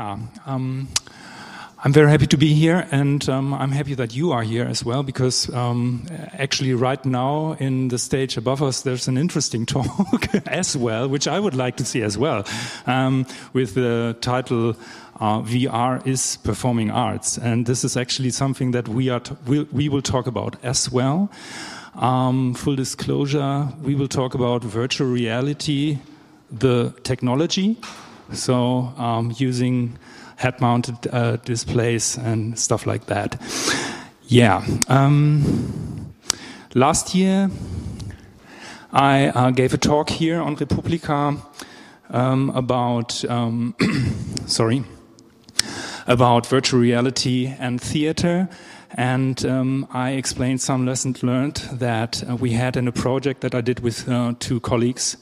Yeah, um, I'm very happy to be here, and um, I'm happy that you are here as well, because um, actually, right now in the stage above us, there's an interesting talk as well, which I would like to see as well, um, with the title uh, VR is Performing Arts. And this is actually something that we, are we, we will talk about as well. Um, full disclosure, we will talk about virtual reality, the technology so um, using head-mounted uh, displays and stuff like that. Yeah. Um, last year, I uh, gave a talk here on Republica um, about, um, sorry, about virtual reality and theater. And um, I explained some lessons learned that uh, we had in a project that I did with uh, two colleagues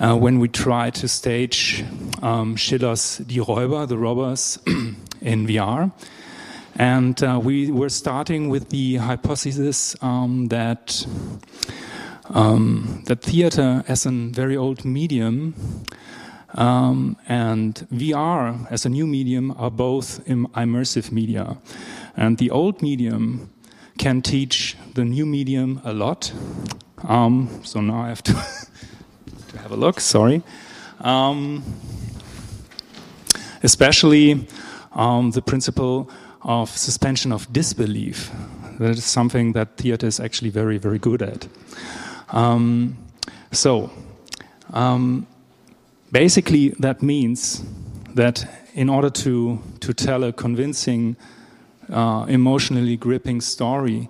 uh, when we tried to stage um, Schiller's Die Räuber, the robbers, in VR. And uh, we were starting with the hypothesis um, that um, that theater as a very old medium um, and VR as a new medium are both immersive media. And the old medium can teach the new medium a lot. Um, so now I have to to have a look. Sorry. Um, especially um, the principle of suspension of disbelief. That is something that theater is actually very, very good at. Um, so, um, basically, that means that in order to, to tell a convincing, uh, emotionally gripping story,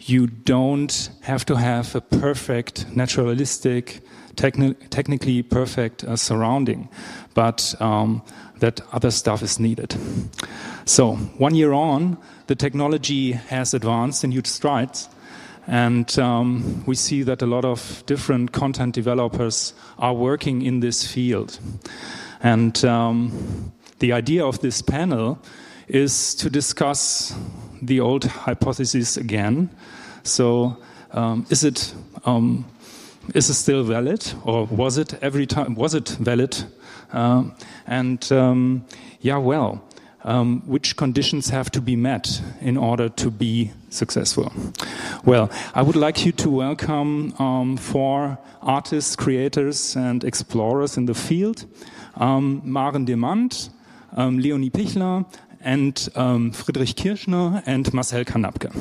you don't have to have a perfect, naturalistic, techni technically perfect uh, surrounding, but um, that other stuff is needed. So, one year on, the technology has advanced in huge strides. And um, we see that a lot of different content developers are working in this field. And um, the idea of this panel is to discuss the old hypothesis again. So, um, is it um, is it still valid, or was it every time? Was it valid? Um, and um, yeah, well, um, which conditions have to be met in order to be successful? Well, I would like you to welcome um, four artists, creators, and explorers in the field: um, Maren Demant, um, Leonie Pichler, and Friedrich Kirschner, and Marcel Karnapke.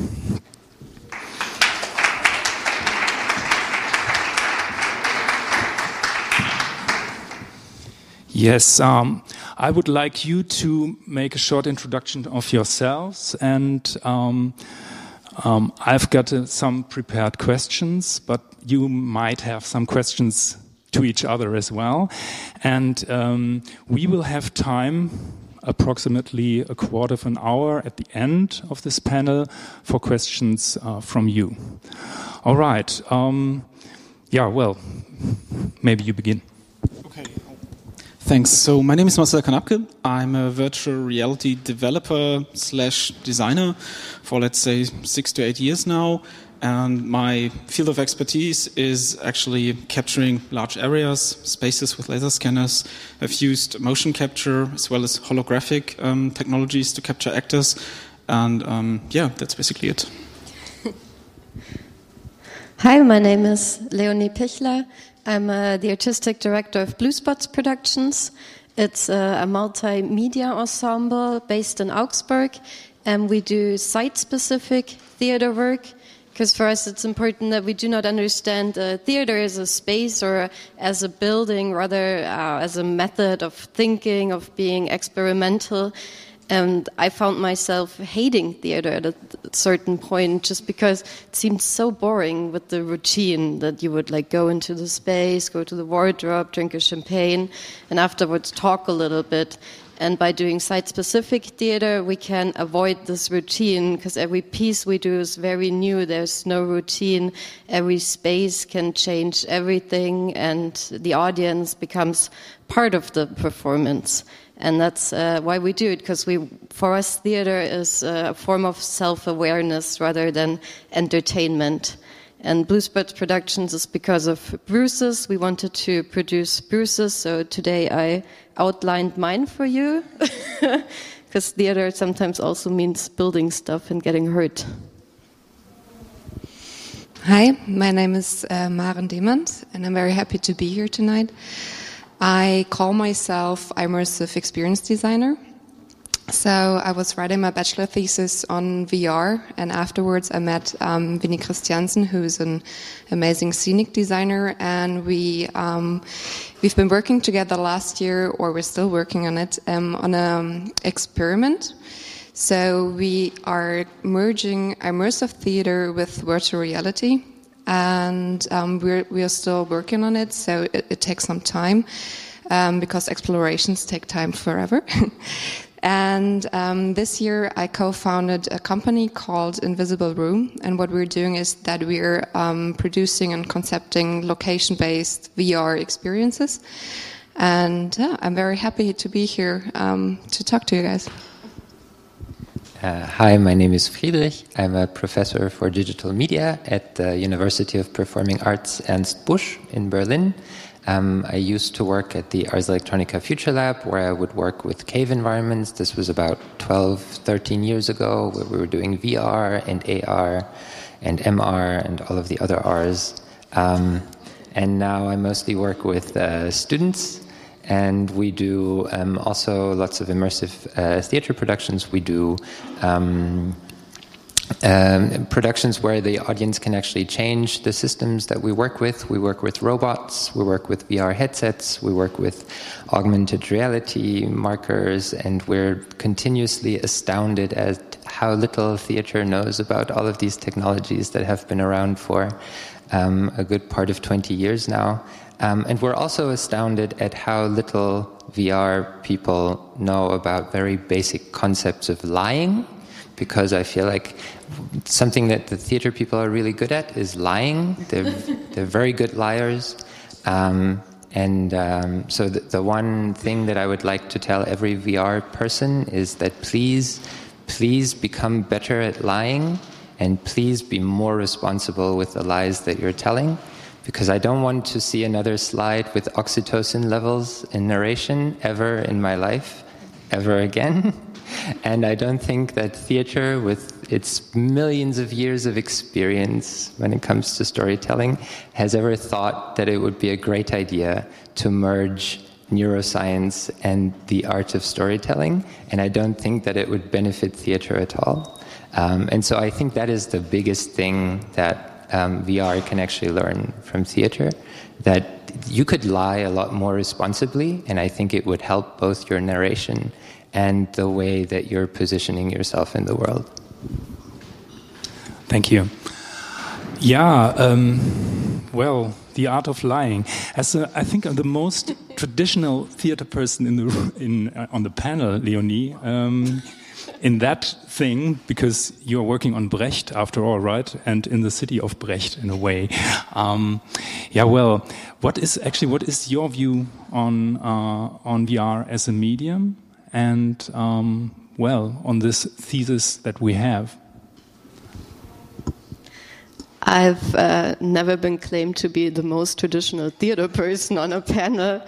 Yes, um, I would like you to make a short introduction of yourselves, and um, um, I've got uh, some prepared questions, but you might have some questions to each other as well. And um, we will have time, approximately a quarter of an hour at the end of this panel, for questions uh, from you. All right. Um, yeah, well, maybe you begin. Thanks. So my name is Marcel Karnapke. I'm a virtual reality developer slash designer for let's say six to eight years now. And my field of expertise is actually capturing large areas, spaces with laser scanners. I've used motion capture as well as holographic um, technologies to capture actors. And um, yeah, that's basically it. Hi, my name is Leonie Pichler. I'm uh, the artistic director of Blue Spots Productions. It's uh, a multimedia ensemble based in Augsburg, and we do site specific theater work. Because for us, it's important that we do not understand uh, theater as a space or as a building, rather uh, as a method of thinking, of being experimental. And I found myself hating theater at a certain point just because it seemed so boring with the routine that you would like go into the space, go to the wardrobe, drink a champagne, and afterwards talk a little bit. And by doing site specific theater, we can avoid this routine because every piece we do is very new. There's no routine. Every space can change everything, and the audience becomes part of the performance and that's uh, why we do it because we for us theater is a form of self-awareness rather than entertainment And Blue Spots Productions is because of Bruce's. We wanted to produce Bruce's, so today I outlined mine for you. Because theater sometimes also means building stuff and getting hurt. Hi, my name is uh, Maren Demant, and I'm very happy to be here tonight. I call myself immersive experience designer. So I was writing my bachelor thesis on VR, and afterwards I met um, Vinny Christiansen, who's an amazing scenic designer, and we um, we've been working together last year, or we're still working on it, um, on an experiment. So we are merging immersive theater with virtual reality, and um, we're we are still working on it. So it, it takes some time um, because explorations take time forever. And um, this year, I co-founded a company called Invisible Room, and what we're doing is that we're um, producing and concepting location-based VR experiences. And I'm very happy to be here um, to talk to you guys. Uh, hi, my name is Friedrich. I'm a professor for digital media at the University of Performing Arts Ernst Busch in Berlin. Um, I used to work at the Ars Electronica Future Lab where I would work with cave environments. This was about 12, 13 years ago where we were doing VR and AR and MR and all of the other Rs. Um, and now I mostly work with uh, students and we do um, also lots of immersive uh, theater productions. We do um, um, productions where the audience can actually change the systems that we work with. We work with robots, we work with VR headsets, we work with augmented reality markers, and we're continuously astounded at how little theater knows about all of these technologies that have been around for um, a good part of 20 years now. Um, and we're also astounded at how little VR people know about very basic concepts of lying because I feel like something that the theater people are really good at is lying. They're, they're very good liars. Um, and um, so, the, the, one thing that I would like to tell every VR person is that please, please become better at lying and please be more responsible with the lies that you're telling. Because I don't want to see another slide with oxytocin levels in narration ever in my life, ever again. And I don't think that theater, with its millions of years of experience when it comes to storytelling, has ever thought that it would be a great idea to merge neuroscience and the art of storytelling. And I don't think that it would benefit theater at all. Um, and so I think that is the biggest thing that um, VR can actually learn from theater that you could lie a lot more responsibly, and I think it would help both your narration and the way that you're positioning yourself in the world. Thank you. Yeah, um, well, the art of lying. As a, I think I'm the most traditional theater person in the in uh, on the panel, Leonie. Um, in that thing, because you're working on Brecht after all, right? And in the city of Brecht, in a way. Um, yeah. Well, what is actually what is your view on uh, on VR as a medium? and, um, well, on this thesis that we have? I've uh, never been claimed to be the most traditional theater person on a panel.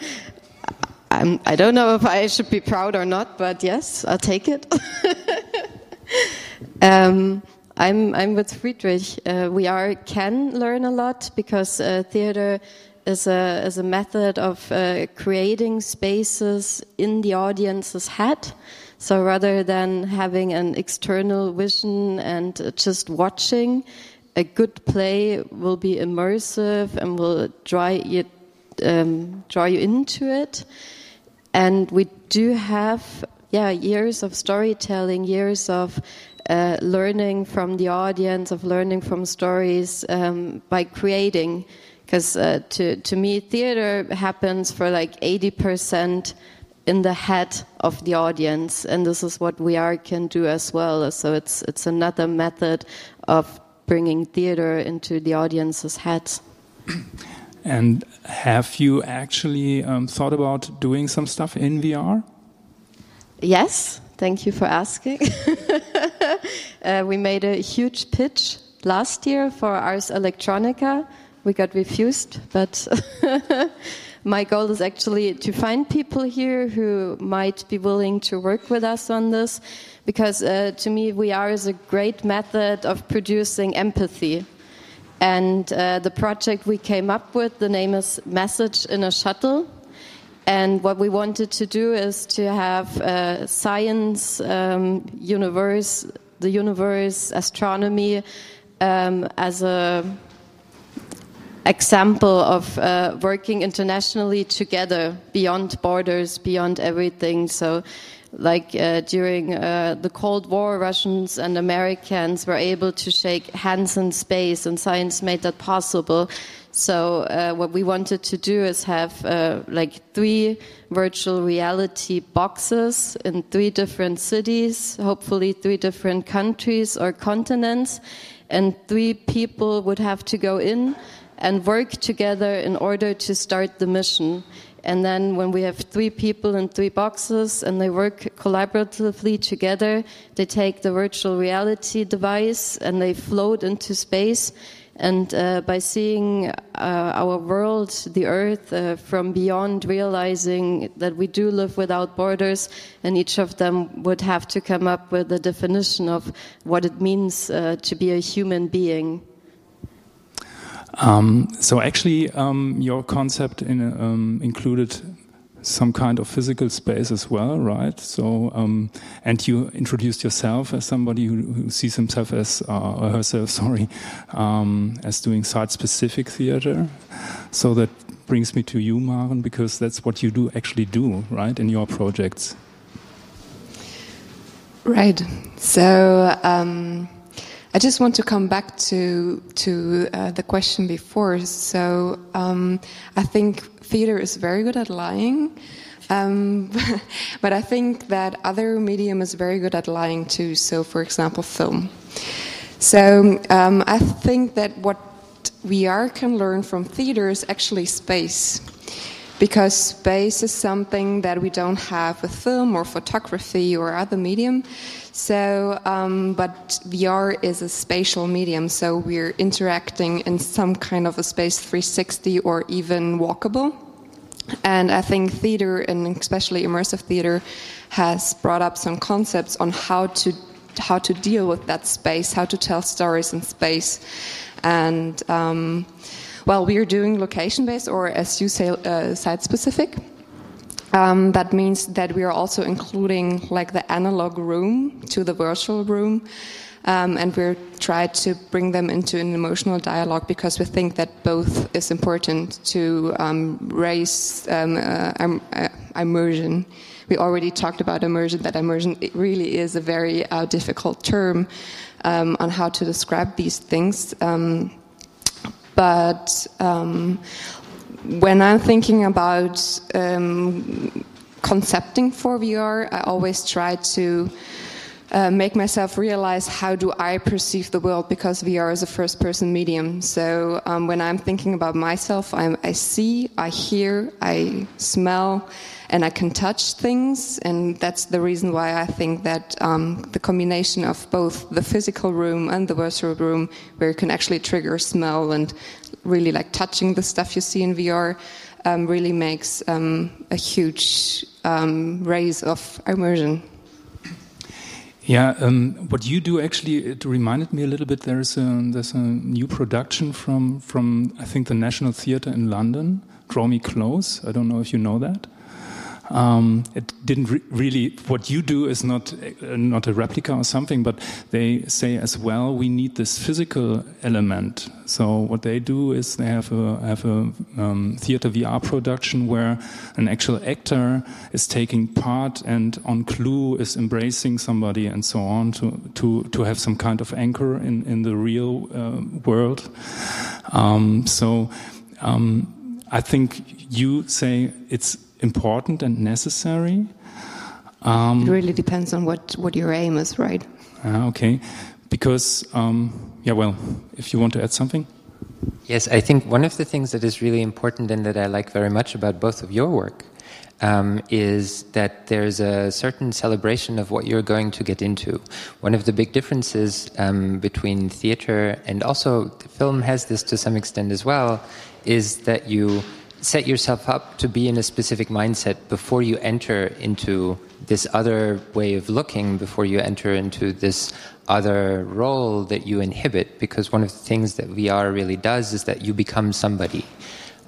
I'm, I do not know if I should be proud or not, but yes, I'll take it. um, I'm, I'm with Friedrich. Uh, we are can learn a lot because uh, theater is a, as a method of uh, creating spaces in the audience's head. So rather than having an external vision and just watching, a good play will be immersive and will draw you, um, draw you into it. And we do have, yeah, years of storytelling, years of uh, learning from the audience, of learning from stories um, by creating. Because uh, to, to me theater happens for like 80% in the head of the audience. And this is what we are can do as well. So it's it's another method of bringing theater into the audience's heads and have you actually um, thought about doing some stuff in VR yes thank you for asking uh, we made a huge pitch last year for Ars Electronica. We got refused, but my goal is actually to find people here who might be willing to work with us on this, because uh, to me, VR is a great method of producing empathy. And uh, the project we came up with, the name is Message in a Shuttle. And what we wanted to do is to have uh, science, um, universe, the universe, astronomy um, as a example of uh, working internationally together beyond borders, beyond everything. So like uh, during uh, the Cold War, Russians and Americans were able to shake hands in space, and science made that possible. So uh, what we wanted to do is have uh, like three virtual reality boxes in three different cities, hopefully three different countries or continents, and three people would have to go in and work together in order to start the mission. And then when we have three people in three boxes and they work collaboratively together, they take the virtual reality device and they float into space. And uh, by seeing uh, our world, the earth, uh, from beyond, realizing that we do live without borders, and each of them would have to come up with a definition of what it means uh, to be a human being. Um, so actually, um, your concept in, um, included some kind of physical space as well, right? So, um, and you introduced yourself as somebody who, who sees himself as, uh, herself, sorry, um, as doing site-specific theater. So that brings me to you, Maren, because that's what you do actually do, right, in your projects. Right. So. I just want to come back to to uh, the question before. So um, I think theater is very good at lying, um, but I think that other medium is very good at lying too. So, for example, film. So um, I think that what VR can learn from theater is actually space because space is something that we don't have with film or photography or other medium. So, um, but VR is a spatial medium, so we're interacting in some kind of a space 360 or even walkable. And I think theater, and especially immersive theater, has brought up some concepts on how to how to deal with that space, how to tell stories in space, and um, well, we are doing location based, or as you say, uh, site specific. Um, that means that we are also including like the analog room to the virtual room. Um, and we're trying to bring them into an emotional dialogue because we think that both is important to um, raise um, uh, uh, immersion. We already talked about immersion. That immersion really is a very uh, difficult term um, on how to describe these things. But um, when I'm thinking about um, concepting for VR, I always try to uh, make myself realize how do I perceive the world because VR is a first person medium. So um, when I'm thinking about myself, I'm, I see, I hear, I smell, and I can touch things. And that's the reason why I think that um, the combination of both the physical room and the virtual room, where you can actually trigger smell and really like touching the stuff you see in VR, um, really makes um, a huge um, raise of immersion. Yeah, um, what you do actually it reminded me a little bit. There's a there's a new production from from I think the National Theatre in London. Draw Me Close. I don't know if you know that. Um, it didn't re really. What you do is not uh, not a replica or something, but they say as well we need this physical element. So what they do is they have a have a um, theater VR production where an actual actor is taking part and on clue is embracing somebody and so on to to to have some kind of anchor in in the real uh, world. Um, so. Um, I think you say it's important and necessary. Um, it really depends on what, what your aim is, right? Uh, okay. Because, um, yeah, well, if you want to add something? Yes, I think one of the things that is really important and that I like very much about both of your work um, is that there's a certain celebration of what you're going to get into. One of the big differences um, between theater and also film has this to some extent as well, is that you set yourself up to be in a specific mindset before you enter into this other way of looking, before you enter into this other role that you inhibit. Because one of the things that VR really does is that you become somebody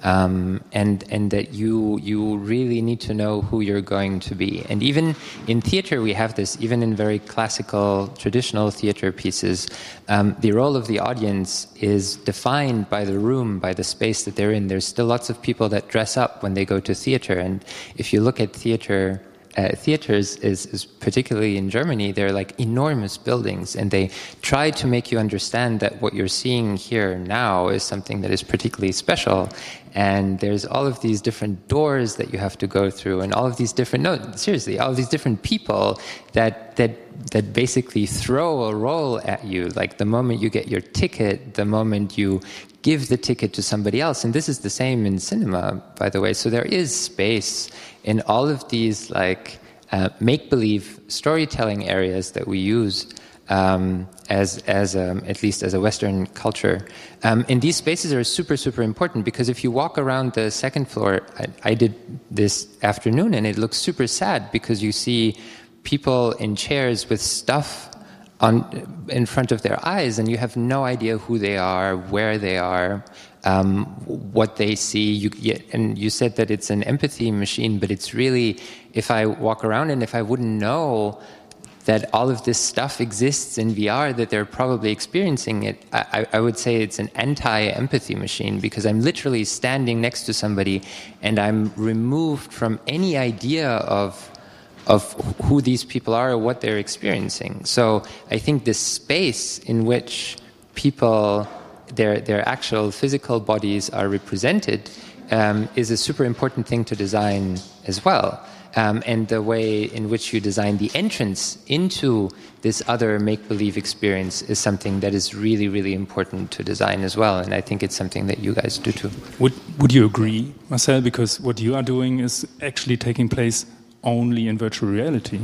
um, and and that you you really need to know who you're going to be. And even in theater, we have this. Even in very classical, traditional theater pieces, um, the role of the audience is defined by the room, by the space that they're in. There's still lots of people that dress up when they go to theater, and if you look at theater uh, theaters is, is, particularly in Germany, they're like enormous buildings, and they try to make you understand that what you're seeing here now is something that is particularly special. And there's all of these different doors that you have to go through, and all of these different no, seriously, all of these different people that that that basically throw a role at you. Like the moment you get your ticket, the moment you give the ticket to somebody else. And this is the same in cinema, by the way. So there is space in all of these like uh, make believe storytelling areas that we use um, as, as um, at least as a Western culture. Um, and these spaces are super, super important because if you walk around the second floor, I, I did this afternoon and it looks super sad because you see people in chairs with stuff on, in front of their eyes, and you have no idea who they are, where they are, um, what they see. You, and you said that it's an empathy machine, but it's really, if I walk around and if I wouldn't know that all of this stuff exists in VR, that they're probably experiencing it, I, I would say it's an anti empathy machine because I'm literally standing next to somebody and I'm removed from any idea of of who these people are or what they're experiencing. So I think this space in which people, their, their actual physical bodies are represented um, is a super important thing to design as well. Um, and the way in which you design the entrance into this other make believe experience is something that is really, really important to design as well. And I think it's something that you guys do too. Would, would you agree, Marcel? Because what you are doing is actually taking place only in virtual reality?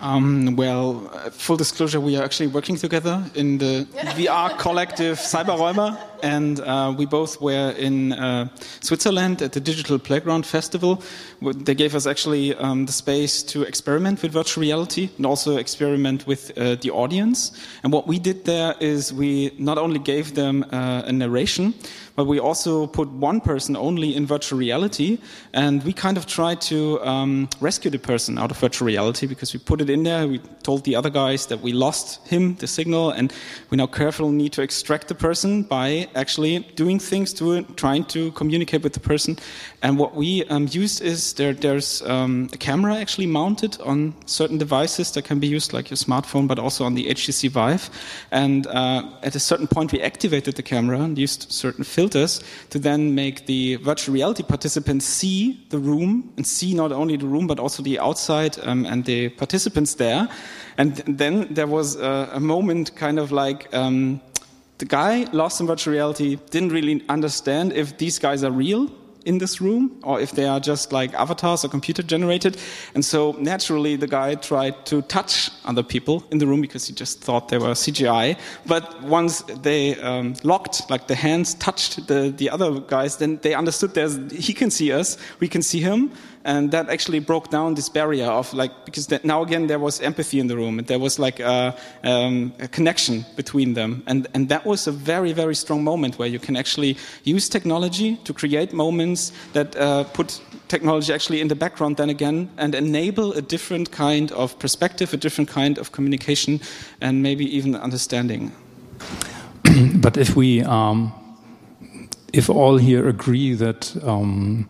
Um, well, uh, full disclosure, we are actually working together in the VR collective CyberRäuber, and uh, we both were in uh, Switzerland at the Digital Playground Festival. They gave us actually um, the space to experiment with virtual reality and also experiment with uh, the audience. And what we did there is we not only gave them uh, a narration, but we also put one person only in virtual reality, and we kind of tried to um, rescue the person out of virtual reality because we put it in there. We told the other guys that we lost him, the signal, and we now carefully need to extract the person by actually doing things to it, trying to communicate with the person. And what we um, used is there, there's um, a camera actually mounted on certain devices that can be used, like your smartphone, but also on the HTC Vive. And uh, at a certain point, we activated the camera and used certain filters to then make the virtual reality participants see the room and see not only the room but also the outside um, and the participants there. And then there was a, a moment kind of like um, the guy lost in virtual reality didn't really understand if these guys are real in this room or if they are just like avatars or computer generated. And so naturally, the guy tried to touch other people in the room because he just thought they were CGI. But once they um, locked, like the hands touched the, the other guys, then they understood there's, he can see us, we can see him and that actually broke down this barrier of like because now again there was empathy in the room. And there was like a, um, a, connection between them. And and that was a very very strong moment where you can actually use technology to create moments that uh, put technology actually in the background then again and enable a different kind of perspective a different kind of communication and maybe even understanding. But if we um, if all here agree that um,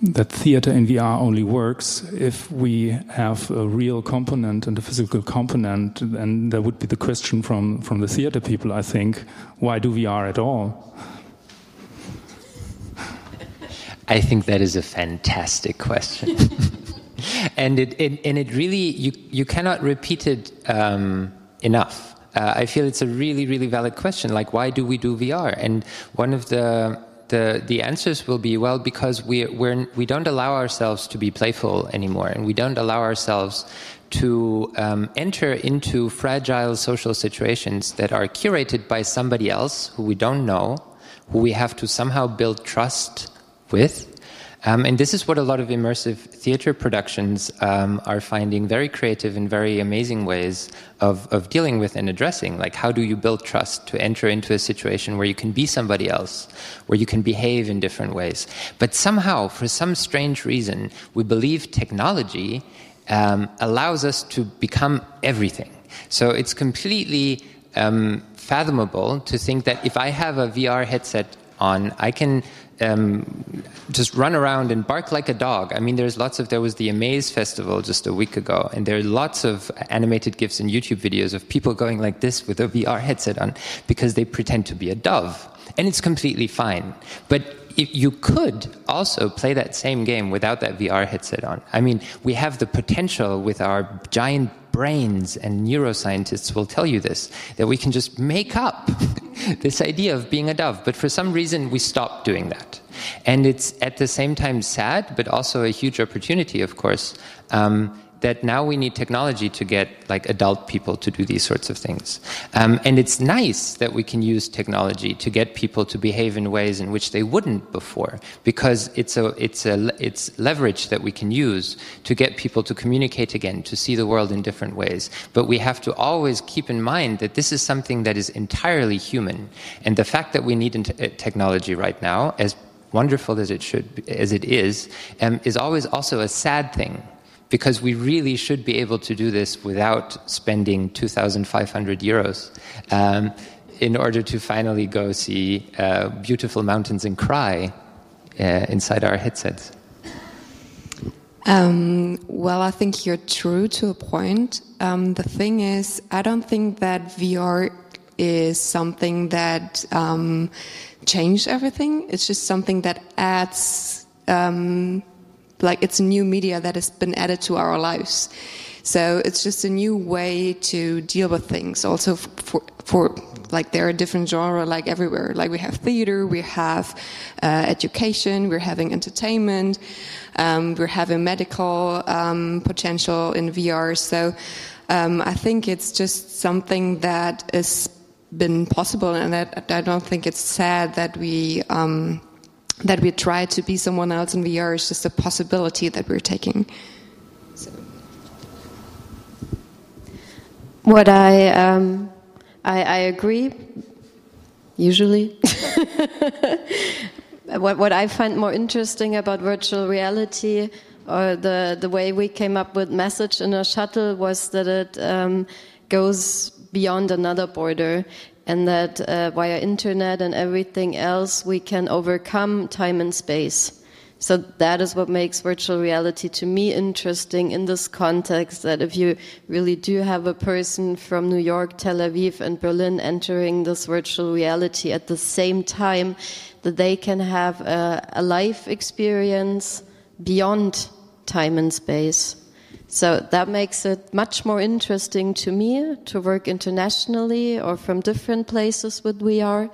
that theater in VR only works if we have a real component and a physical component. And that would be the question from, from the theater people, I think. Why do VR at all? I think that is a fantastic question. and it, it, and it really, you, you cannot repeat it um, enough. Uh, I feel it's a really, really valid question. Like, why do we do VR? And one of the the the answers will be well because we we're, we don't allow ourselves to be playful anymore, and we don't allow ourselves to um, enter into fragile social situations that are curated by somebody else who we don't know, who we have to somehow build trust with. Um, and this is what a lot of immersive theater productions um, are finding very creative and very amazing ways of, of dealing with and addressing. Like, how do you build trust to enter into a situation where you can be somebody else, where you can behave in different ways? But somehow, for some strange reason, we believe technology um, allows us to become everything. So it's completely um, fathomable to think that if I have a VR headset on, I can um, just run around and bark like a dog. I mean, there's lots of, there was the Amaze Festival just a week ago, and there are lots of animated GIFs and YouTube videos of people going like this with a VR headset on because they pretend to be a dove. And it's completely fine. But if you could also play that same game without that VR headset on. I mean, we have the potential with our giant brains, and neuroscientists will tell you this, that we can just make up this idea of being a dove. But for some reason, we stopped doing that. And it's at the same time sad, but also a huge opportunity, of course. Um, that now we need technology to get like adult people to do these sorts of things. Um, and it's nice that we can use technology to get people to behave in ways in which they wouldn't before, because it's a it's a it's leverage that we can use to get people to communicate again, to see the world in different ways. But we have to always keep in mind that this is something that is entirely human, and the fact that we need uh, technology right now, as wonderful as it should as it is, um, is always also a sad thing because we really should be able to do this without spending 2,500 euros um, in order to finally go see uh, beautiful mountains and cry uh, inside our headsets. Um, well, I think you're true to a point. Um, the thing is, I don't think that VR is something that um, changed everything. It's just something that adds um, like it's a new media that has been added to our lives. So it's just a new way to deal with things. Also for, for like there are different genre like everywhere. Like we have theater, we have uh, education, we're having entertainment, um, we're having medical um, potential in VR. So um, I think it's just something that has been possible, and that I don't think it's sad that we um, that we try to be someone else in VR is just a possibility that we're taking. So. What I, um, I, I agree, usually. what, what I find more interesting about virtual reality or the, the way we came up with message in a shuttle was that it um, goes beyond another border and that uh, via internet and everything else we can overcome time and space. So that is what makes virtual reality to me interesting in this context that if you really do have a person from New York, Tel Aviv and Berlin entering this virtual reality at the same time that they can have a, a life experience beyond time and space. So that makes it much more interesting to me to work internationally or from different places with VR.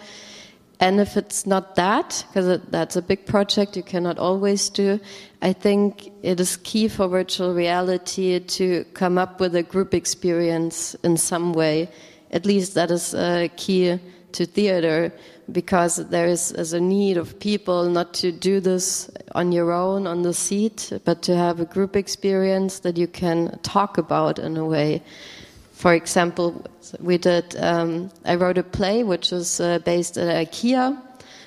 And if it's not that, because that's a big project you cannot always do, I think it is key for virtual reality to come up with a group experience in some way. At least that is uh, key to theater because there is, is, a need of people not to do this on your own on the seat, but to have a group experience that you can talk about in a way. For example, we did. Um, I wrote a play which is uh, based at IKEA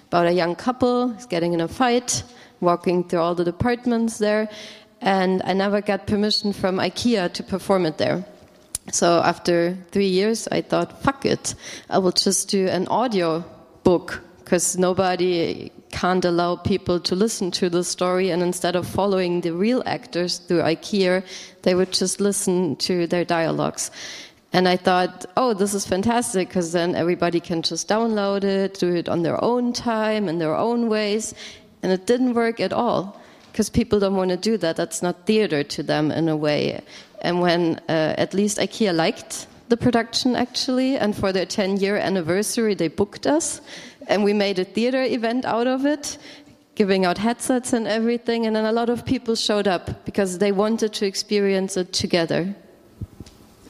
about a young couple who's getting in a fight, walking through all the departments there, and I never got permission from IKEA to perform it there. So after three years, I thought, fuck it, I will just do an audio book because nobody can't allow people to listen to the story and instead of following the real actors through IKEA, they would just listen to their dialogues. And I thought, oh, this is fantastic because then everybody can just download it, do it on their own time, in their own ways. And it didn't work at all because people don't want to do that. That's not theater to them in a way. And when uh, at least IKEA liked the production actually, and for their 10 year anniversary, they booked us. and we made a theater event out of it, giving out headsets and everything. And then a lot of people showed up because they wanted to experience it together.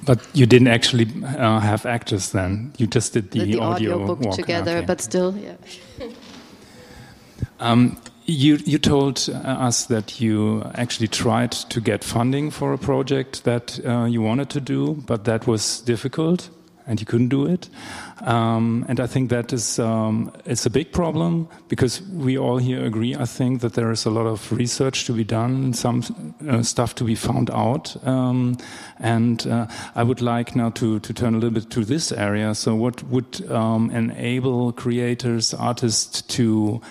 But you didn't actually uh, have actors then. You just did the, Did the audio, audio book together, Okay. but still, yeah. Um, you you told uh, us that you actually tried to get funding for a project that uh, you wanted to do, but that was difficult, and you couldn't do it. Um, and I think that is um, it's a big problem because we all here agree. I think that there is a lot of research to be done, some uh, stuff to be found out, um, and uh, I would like now to to turn a little bit to this area. So, what would um, enable creators, artists to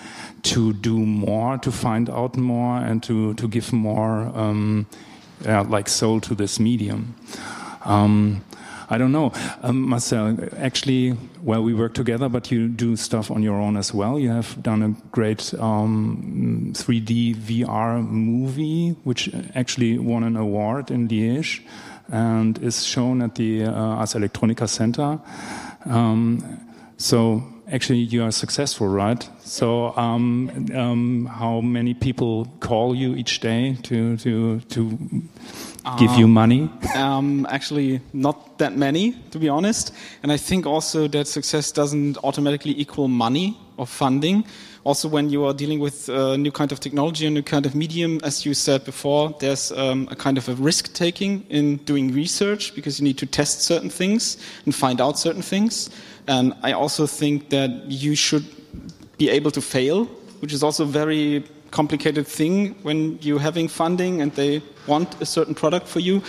to do more, to find out more, and to to give more um, yeah, like soul to this medium. Um, I don't know, um, Marcel. Actually, well, we work together, but you do stuff on your own as well. You have done a great um, 3D VR movie, which actually won an award in Liège and is shown at the uh, Ars Electronica Center. Um, so actually, you are successful, right? So, um, um, how many people call you each day to to to give you money? Um, actually, not that many, to be honest. And I think also that success doesn't automatically equal money or funding. Also, when you are dealing with a new kind of technology, a new kind of medium, as you said before, there's um, a kind of a risk taking in doing research because you need to test certain things and find out certain things. And I also think that you should be able to fail, which is also a very complicated thing when you're having funding and they want a certain product for you.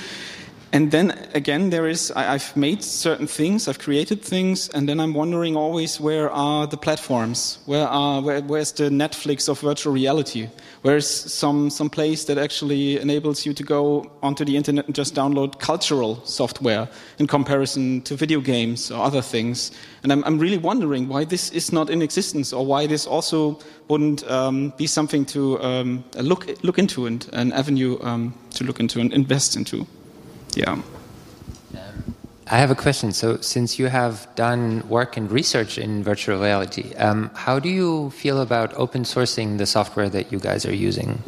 And then again, there is, I, I've made certain things, I've created things, and then I'm wondering always where are the platforms? Where are, where, where's the Netflix of virtual reality? Where's some, some place that actually enables you to go onto the internet and just download cultural software in comparison to video games or other things? And I'm, I'm really wondering why this is not in existence or why this also wouldn't um, be something to um, look, look into and an avenue um, to look into and invest into. Yeah. I have a question. So, since you have done work and research in virtual reality, um, how do you feel about open sourcing the software that you guys are using?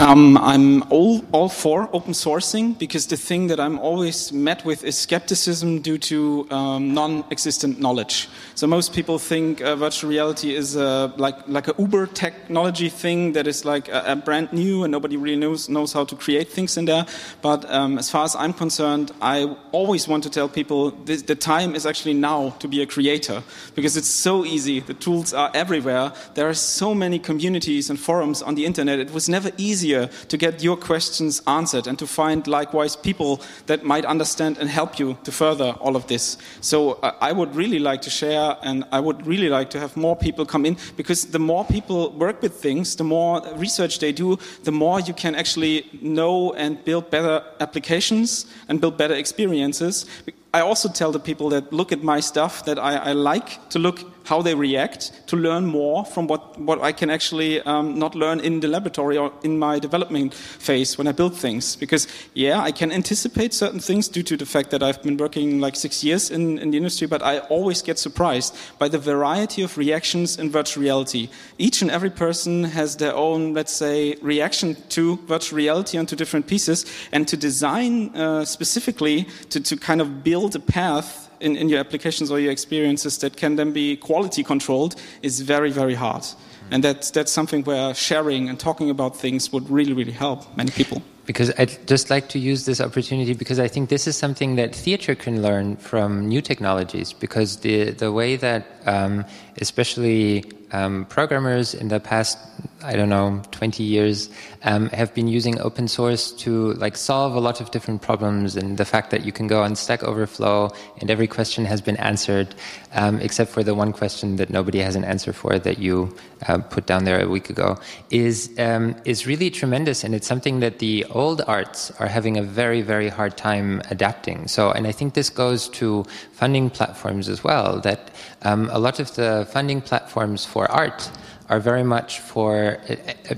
Um, I'm all, all for open sourcing because the thing that I'm always met with is skepticism due to um, non-existent knowledge. So most people think uh, virtual reality is uh, like like a Uber technology thing that is like a, a brand new and nobody really knows knows how to create things in there. But um, as far as I'm concerned, I always want to tell people this, the time is actually now to be a creator because it's so easy. The tools are everywhere. There are so many communities and forums on the internet. It was never easier to get your questions answered and to find likewise people that might understand and help you to further all of this. So uh, I would really like to share and I would really like to have more people come in because the more people work with things, the more research they do, the more you can actually know and build better applications and build better experiences. I also tell the people that look at my stuff that I, I like to look how they react to learn more from what, what I can actually um, not learn in the laboratory or in my development phase when I build things. Because, yeah, I can anticipate certain things due to the fact that I've been working like six years in, in the industry, but I always get surprised by the variety of reactions in virtual reality. Each and every person has their own, let's say, reaction to virtual reality and to different pieces, and to design uh, specifically to, to kind of build a path in, in, your applications or your experiences that can then be quality controlled is very, very hard. And that's, that's something where sharing and talking about things would really, really help many people. Because I'd just like to use this opportunity because I think this is something that theater can learn from new technologies. Because the, the way that, um, especially um, programmers in the past, I don't know, 20 years, um, have been using open source to like solve a lot of different problems, and the fact that you can go on Stack Overflow and every question has been answered, um, except for the one question that nobody has an answer for that you uh, put down there a week ago, is um, is really tremendous, and it's something that the old arts are having a very very hard time adapting. So, and I think this goes to funding platforms as well. That um, a lot of the funding platforms for art are very much for,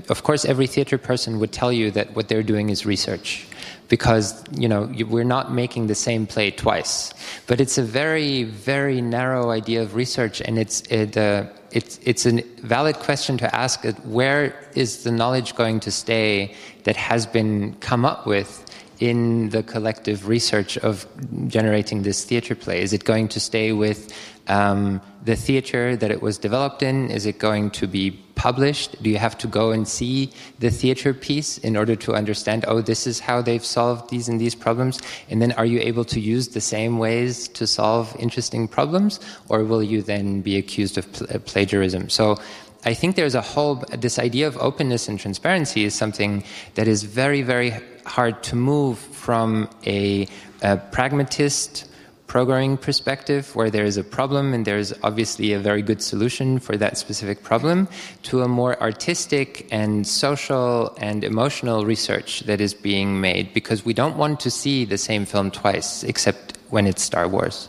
of course, every theater person would tell you that what they're doing is research. because you know we're not making the same play twice. But it's a very very narrow idea of research, and it's it. Uh, it's, it's a valid question to ask where is the knowledge going to stay that has been come up with in the collective research of generating this theater play? Is it going to stay with um, the theater that it was developed in? Is it going to be published? Do you have to go and see the theater piece in order to understand, oh, this is how they've solved these and these problems? And then are you able to use the same ways to solve interesting problems? Or will you then be accused of pl- plagiarism? So I think there's a whole, this idea of openness and transparency is something that is very, very hard to move from a, a pragmatist programming perspective where there is a problem and there's obviously a very good solution for that specific problem to a more artistic and social and emotional research that is being made because we don't want to see the same film twice except when it's Star Wars.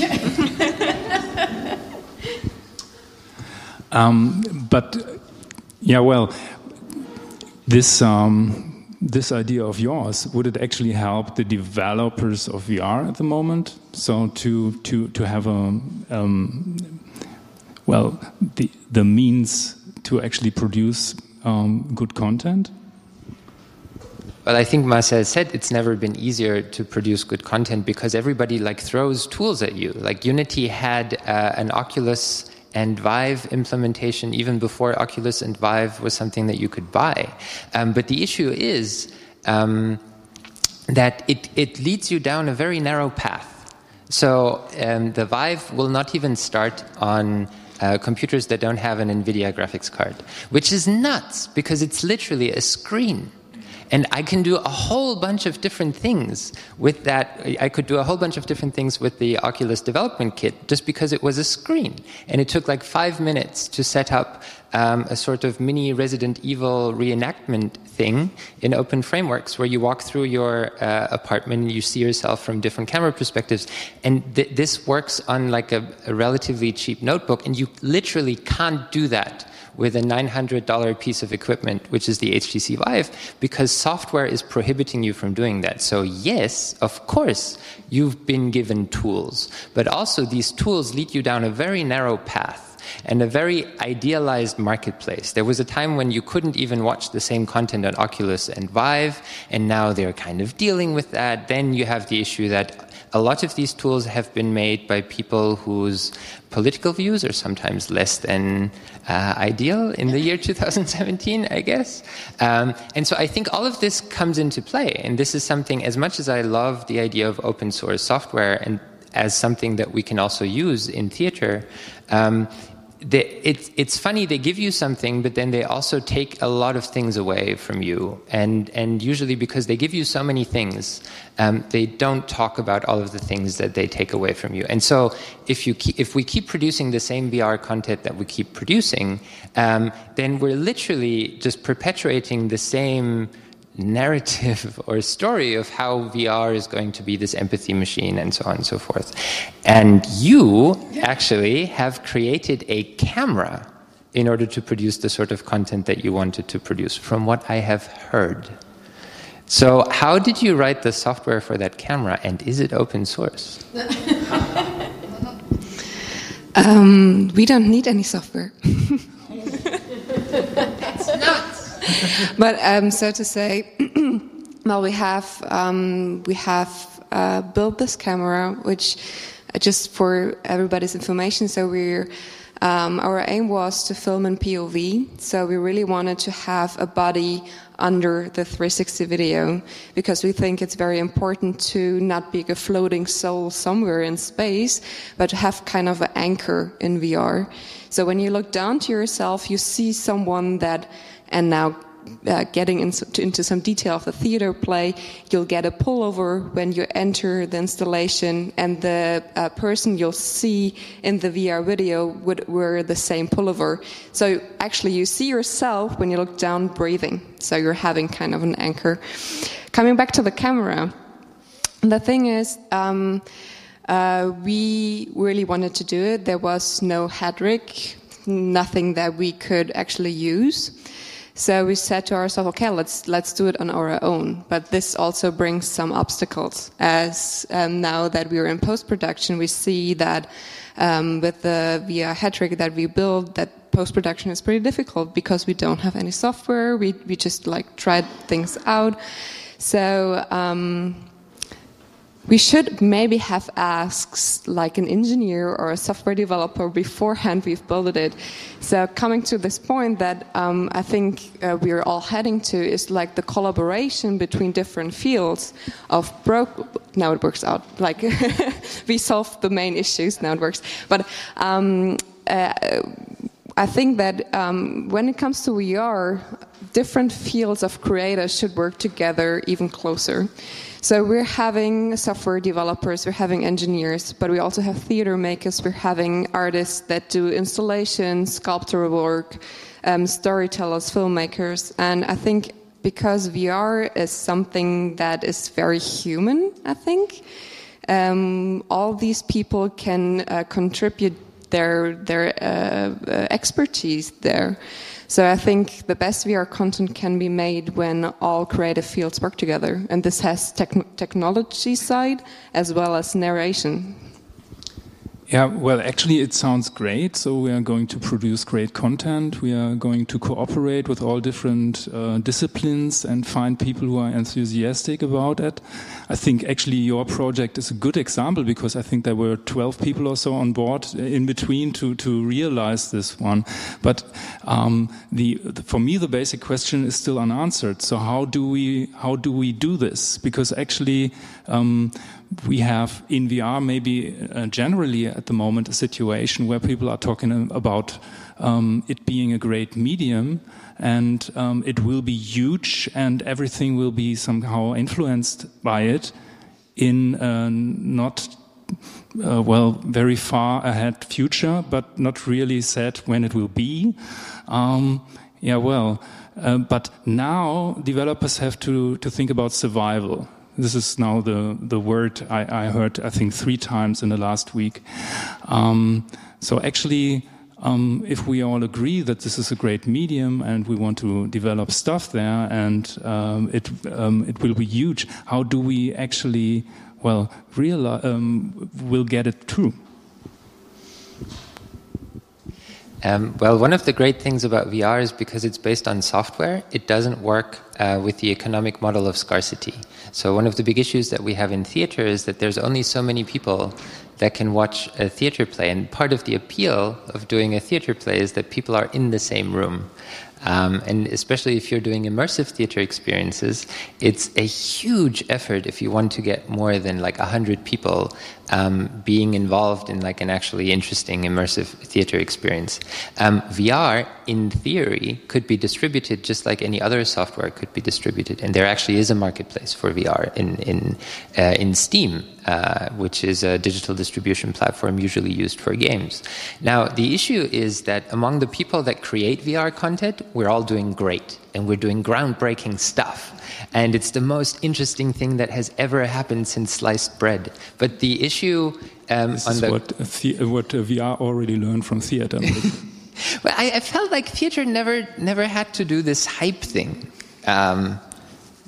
um, but yeah, well, this um, this idea of yours would it actually help the developers of VR at the moment? So to to to have a um, well the the means to actually produce um, good content. Well, I think Marcel said it's never been easier to produce good content because everybody like throws tools at you. Like Unity had uh, an Oculus and Vive implementation, even before Oculus and Vive was something that you could buy. Um, but the issue is um, that it, it leads you down a very narrow path. So um, the Vive will not even start on uh, computers that don't have an NVIDIA graphics card, which is nuts because it's literally a screen. And I can do a whole bunch of different things with that. I could do a whole bunch of different things with the Oculus development kit just because it was a screen. And it took like five minutes to set up um, a sort of mini Resident Evil reenactment thing in open frameworks where you walk through your uh, apartment and you see yourself from different camera perspectives. And th- this works on like a, a relatively cheap notebook, and you literally can't do that with a $900 piece of equipment, which is the HTC Vive, because software is prohibiting you from doing that. So, yes, of course, you've been given tools, but also these tools lead you down a very narrow path and a very idealized marketplace. There was a time when you couldn't even watch the same content on Oculus and Vive, and now they're kind of dealing with that. Then you have the issue that a lot of these tools have been made by people whose political views are sometimes less than uh, ideal in the year 2017, I guess. Um, and so I think all of this comes into play. And this is something, as much as I love the idea of open source software and as something that we can also use in theater, um, they, it, it's funny they give you something but then they also take a lot of things away from you. And and usually because they give you so many things um, they don't talk about all of the things that they take away from you. And so if you keep, if we keep producing the same VR content that we keep producing um, then we're literally just perpetuating the same narrative or story of how VR is going to be this empathy machine and so on and so forth. And you actually have created a camera in order to produce the sort of content that you wanted to produce, from what I have heard. So, how did you write the software for that camera, and is it open source? um, we don't need any software. but um, so to say, well, we have um, we have uh, built this camera, which uh, just for everybody's information. So we're um, our aim was to film in POV. So we really wanted to have a body under the 360 video because we think it's very important to not be a floating soul somewhere in space, but to have kind of an anchor in VR. So when you look down to yourself, you see someone that and now uh, getting into, into, some detail of the theater play, you'll get a pullover when you enter the installation, and the uh, person you'll see in the VR video would wear the same pullover. So actually, you see yourself when you look down breathing. So you're having kind of an anchor. Coming back to the camera, the thing is. Um, uh, we really wanted to do it. There was no head rig, nothing that we could actually use. So we said to ourselves, okay, let's let's do it on our own. But this also brings some obstacles, as um, now that we are in post production, we see that um, with the VR hat that we build, that post production is pretty difficult because we don't have any software. We we just like tried things out. So. Um, we should maybe have asked like an engineer or a software developer beforehand we've built it. So coming to this point that um, I think uh, we're all heading to is like the collaboration between different fields of broke. Now it works out. Like we solved the main issues. Now it works. But um, uh, I think that um, when it comes to VR, different fields of creators should work together even closer. So we're having software developers, we're having engineers, but we also have theater makers, we're having artists that do installations, sculptural work, um, storytellers, filmmakers, and I think because VR is something that is very human, I think. Um, all these people can uh, contribute their their uh, uh, expertise there. So I think the best VR content can be made when all creative fields work together, and this has tech- technology side as well as narration. Yeah, well, actually, it sounds great. So we are going to produce great content. We are going to cooperate with all different uh, disciplines and find people who are enthusiastic about it. I think actually your project is a good example because I think there were 12 people or so on board in between to, to realize this one. But um, the, for me, the basic question is still unanswered. So how do we how do we do this? Because actually. Um, we have in VR maybe uh, generally at the moment a situation where people are talking about um, it being a great medium and um, it will be huge and everything will be somehow influenced by it in a not uh, well very far ahead future but not really said when it will be. Um, yeah well uh, but now developers have to, to think about survival this is now the, the word I, I heard, I think, three times in the last week. Um, so actually, um, if we all agree that this is a great medium and we want to develop stuff there and um, it, um, it will be huge, how do we actually, well, realize, um, will get it through? Um, well, one of the great things about VR is because it's based on software, it doesn't work uh, with the economic model of scarcity. So, one of the big issues that we have in theater is that there's only so many people that can watch a theater play. And part of the appeal of doing a theater play is that people are in the same room. Um, and especially if you're doing immersive theater experiences, it's a huge effort if you want to get more than like 100 people um, being involved in like an actually interesting immersive theater experience. Um, VR, in theory, could be distributed just like any other software could be distributed, and there actually is a marketplace for VR in in uh, in Steam, uh, which is a digital distribution platform usually used for games. Now, the issue is that among the people that create VR content, we're all doing great and we're doing groundbreaking stuff. And it's the most interesting thing that has ever happened since sliced bread. But the issue um, this is the what, what VR already learned from theater. well, I, I, felt like theater never never had to do this hype thing. Um,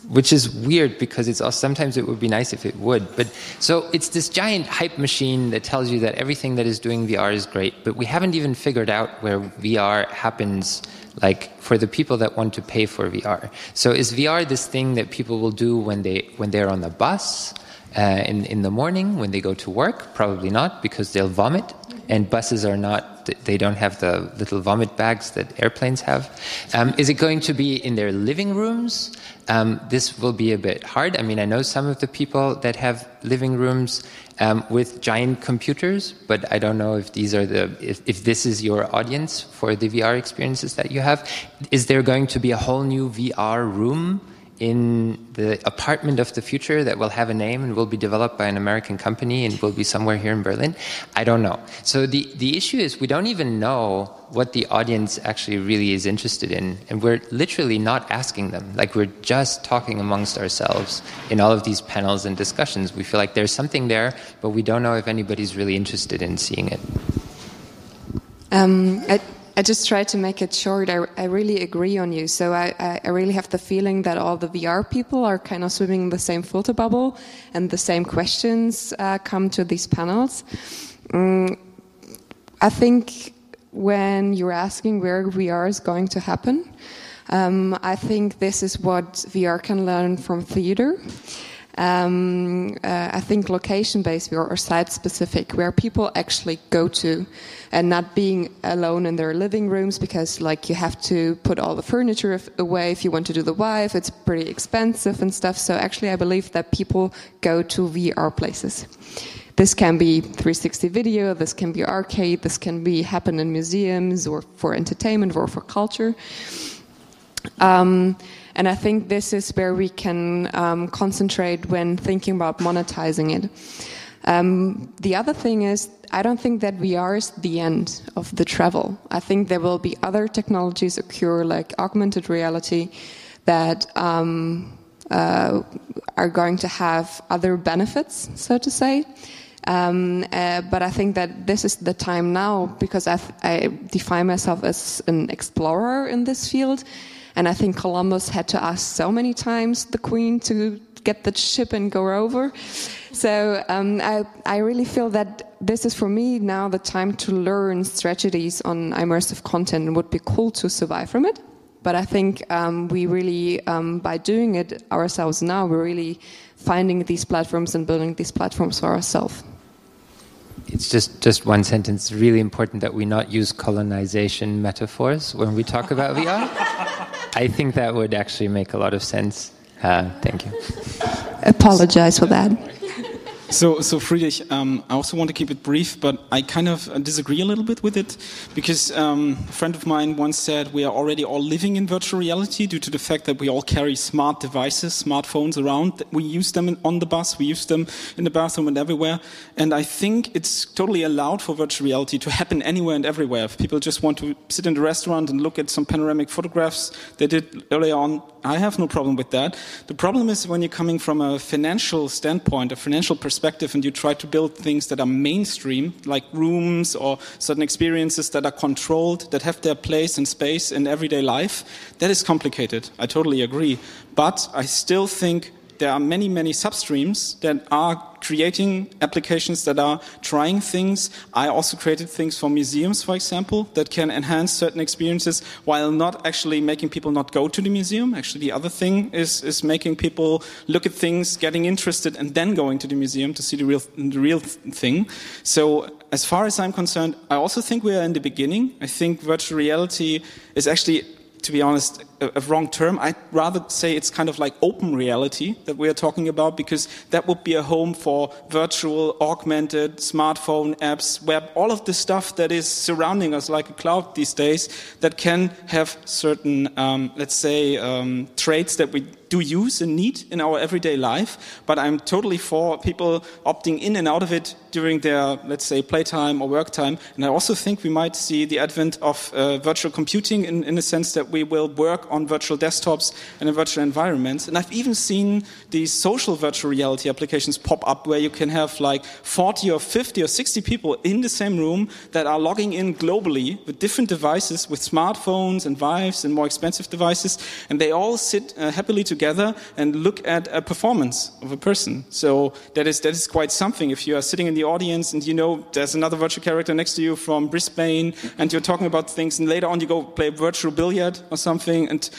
which is weird because it's also, sometimes it would be nice if it would. But so it's this giant hype machine that tells you that everything that is doing VR is great, but we haven't even figured out where VR happens like for the people that want to pay for VR. So is VR this thing that people will do when they when they're on the bus uh, in in the morning when they go to work? Probably not because they'll vomit, and buses are not. They don't have the little vomit bags that airplanes have. Um, is it going to be in their living rooms? Um, this will be a bit hard. I mean, I know some of the people that have living rooms um, with giant computers, but I don't know if these are the if, if, this is your audience for the VR experiences that you have. Is there going to be a whole new VR room in the apartment of the future that will have a name and will be developed by an American company and will be somewhere here in Berlin? I don't know. So the, the issue is we don't even know what the audience actually really is interested in. And we're literally not asking them. Like we're just talking amongst ourselves in all of these panels and discussions. We feel like there's something there, but we don't know if anybody's really interested in seeing it. Um, I, I just try to make it short. I, I really agree on you. So I, I, really have the feeling that all the VR people are kind of swimming in the same filter bubble and the same questions uh, come to these panels. Mm, I think when you're asking where VR is going to happen, um, I think this is what VR can learn from theater. Um, uh, I think location based VR or site specific, where people actually go to and not being alone in their living rooms because, like, you have to put all the furniture away if you want to do the Vive, it's pretty expensive and stuff. So, actually, I believe that people go to VR places. This can be 360 video, this can be arcade, this can be happen in museums or for entertainment or for culture. Um, and I think this is where we can um, concentrate when thinking about monetizing it. Um, the other thing is, I don't think that VR is the end of the travel. I think there will be other technologies occur, like augmented reality, that um, uh, are going to have other benefits, so to say. Um, uh, but I think that this is the time now because I, I define myself as an explorer in this field and I think Columbus had to ask so many times the Queen to get the ship and go over. So um, I, I really feel that this is for me now the time to learn strategies on immersive content and would be cool to survive from it. But I think um, we really, um, by doing it ourselves now, we're really finding these platforms and building these platforms for ourselves. It's just, just one sentence. It's really important that we not use colonization metaphors when we talk about VR. I think that would actually make a lot of sense. Uh, thank you. Apologize for that. So, so Friedrich, um, I also want to keep it brief, but I kind of uh, disagree a little bit with it because um, a friend of mine once said we are already all living in virtual reality due to the fact that we all carry smart devices, smartphones around. We use them on the bus, we use them in the bathroom and everywhere. And I think it's totally allowed for virtual reality to happen anywhere and everywhere. If people just want to sit in the restaurant and look at some panoramic photographs they did earlier on, I have no problem with that. The problem is when you're coming from a financial standpoint, a financial perspective, and you try to build things that are mainstream, like rooms or certain experiences that are controlled, that have their place and space in everyday life. That is complicated. I totally agree. But I still think there are many, many substreams that are creating applications that are trying things. I also created things for museums, for example, that can enhance certain experiences while not actually making people not go to the museum. Actually, the other thing is, is making people look at things, getting interested, and then going to the museum to see the real, the real thing. So, as far as I'm concerned, I also think we are in the beginning. I think virtual reality is actually to be honest, a, a, wrong term. I'd rather say it's kind of like open reality that we are talking about because that would be a home for virtual, augmented, smartphone apps, web, all of the stuff that is surrounding us like a cloud these days that can have certain, um, let's say, um, traits that we do use and need in our everyday life, but I'm totally for people opting in and out of it during their, let's say, playtime or work time. And I also think we might see the advent of uh, virtual computing in, in the sense that we will work on virtual desktops and in virtual environments. And I've even seen these social virtual reality applications pop up where you can have like 40 or 50 or 60 people in the same room that are logging in globally with different devices, with smartphones and Vives and more expensive devices, and they all sit uh, happily together together and look at a performance of a person. So that is, that is quite something. If you are sitting in the audience and you know there's another virtual character next to you from Brisbane and you're talking about things and later on you go play virtual billiard or something and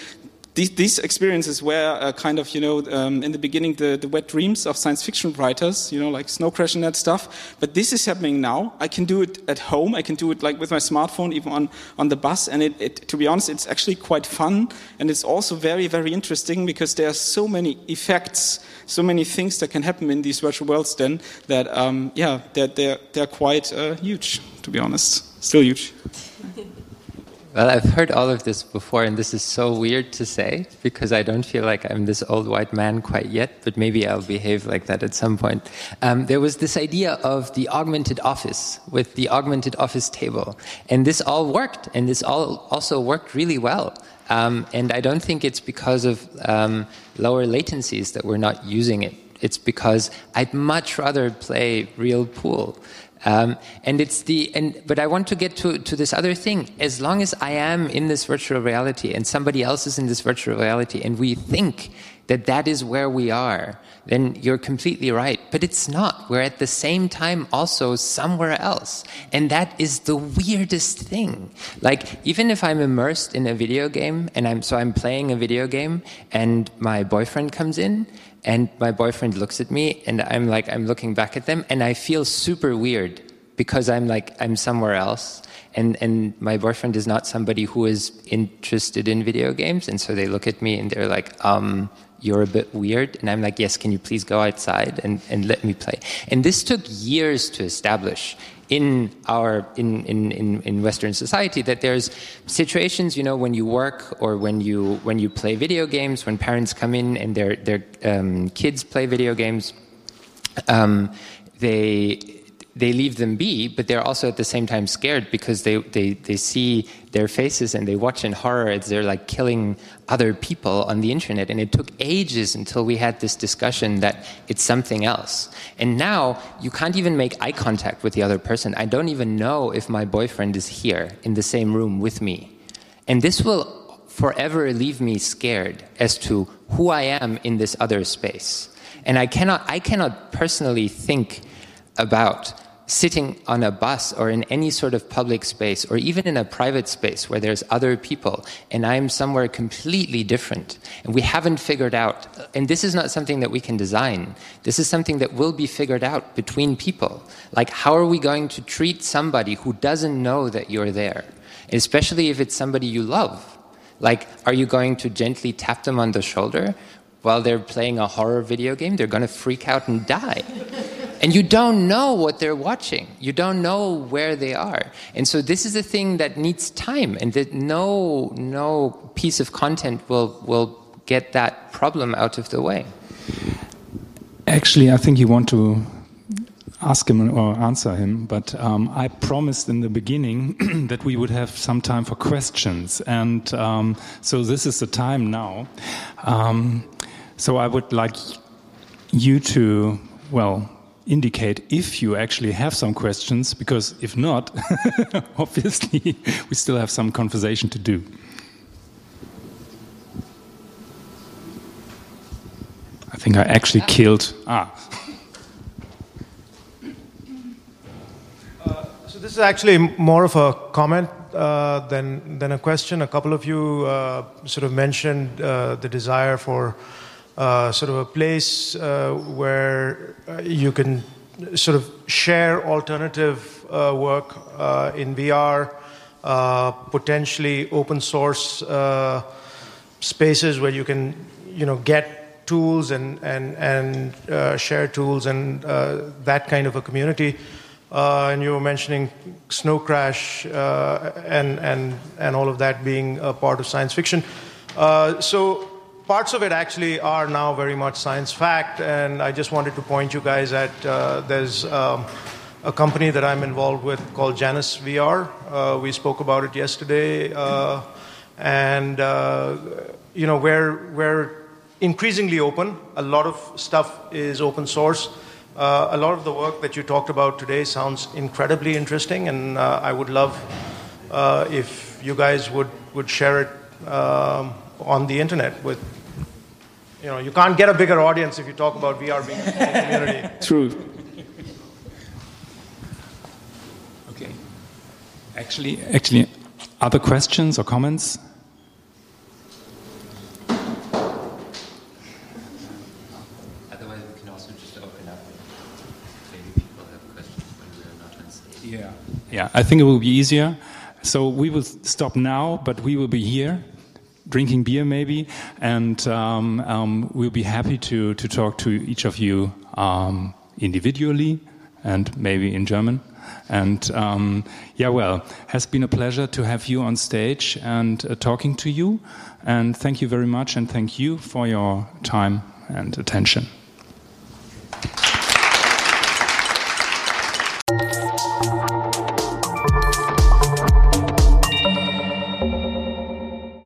these, these experiences were uh, kind of, you know, um, in the beginning, the, the wet dreams of science fiction writers, you know, like Snow Crash and that stuff. But this is happening now. I can do it at home. I can do it like with my smartphone, even on, on the bus. And it, it, to be honest, it's actually quite fun. And it's also very, very interesting because there are so many effects, so many things that can happen in these virtual worlds then that, um, yeah, they're, they're, they're quite uh, huge, to be honest. Still huge. Well, I've heard all of this before, and this is so weird to say because I don't feel like I'm this old white man quite yet, but maybe I'll behave like that at some point. Um, there was this idea of the augmented office with the augmented office table, and this all worked, and this all also worked really well. Um, and I don't think it's because of um, lower latencies that we're not using it. It's because I'd much rather play real pool Um, and it's the and but I want to get to to this other thing. As long as I am in this virtual reality and somebody else is in this virtual reality, and we think that that is where we are, then you're completely right. But it's not. We're at the same time also somewhere else. And that is the weirdest thing. Like, even if I'm immersed in a video game and I'm, so I'm playing a video game and my boyfriend comes in and my boyfriend looks at me and I'm like, I'm looking back at them and I feel super weird because I'm like, I'm somewhere else. And, and my boyfriend is not somebody who is interested in video games. And so they look at me and they're like, um, you're a bit weird. And I'm like, yes, can you please go outside and, and let me play? And this took years to establish in our in, in, in, Western society that there's situations, you know, when you work or when you when you play video games, when parents come in and their their um, kids play video games, um, they they leave them be, but they're also at the same time scared because they, they, they see their faces and they watch in horror as they're like killing other people on the internet. And it took ages until we had this discussion that it's something else. And now you can't even make eye contact with the other person. I don't even know if my boyfriend is here in the same room with me. And this will forever leave me scared as to who I am in this other space. And I cannot, I cannot personally think about sitting on a bus or in any sort of public space or even in a private space where there's other people and I'm somewhere completely different. And we haven't figured out and this is not something that we can design. This is something that will be figured out between people. Like how are we going to treat somebody who doesn't know that you're there? Especially if it's somebody you love. Like are you going to gently tap them on the shoulder? While they're playing a horror video game they're going to freak out and die and you don't know what they're watching. You don't know where they are. And so this is a thing that needs time and that no, no piece of content will, will get that problem out of the way. Actually, I think you want to ask him or answer him, but um, I promised in the beginning that we would have some time for questions. And um, so this is the time now. Um, so I would like you to, well, indicate if you actually have some questions, because if not, obviously we still have some conversation to do. I think I actually killed. Ah. Uh, so this is actually more of a comment uh, than than a question. A couple of you uh, sort of mentioned uh, the desire for uh, sort of a place uh, where uh, you can sort of share alternative uh, work in VR, potentially open source spaces where you can, you know, get tools and and and share tools and that kind of a community. Uh, and you were mentioning Snow Crash uh, and, and, and all of that being a part of science fiction. Uh, so parts of it actually are now very much science fact, and I just wanted to point you guys at uh, there's um, a company that I'm involved with called Janus VR. Uh, we spoke about it yesterday, uh, and uh, you know we're we're increasingly open. A lot of stuff is open source. Uh, a lot of the work that you talked about today sounds incredibly interesting, and uh, I would love if you guys would would share it. Um, on the internet with you know you can't get a bigger audience if you talk about VR being a community. True. Okay. Actually, actually, other questions or comments? Otherwise, we can also just open up. Maybe people have questions when we're not on stage. Yeah. Yeah, I think it will be easier. So we will stop now, but we will be here drinking beer maybe, and um, um, we'll be happy to, to talk to each of you um, individually and maybe in German. And um, yeah, well, has been a pleasure to have you on stage and uh, talking to you. And thank you very much, and thank you for your time and attention.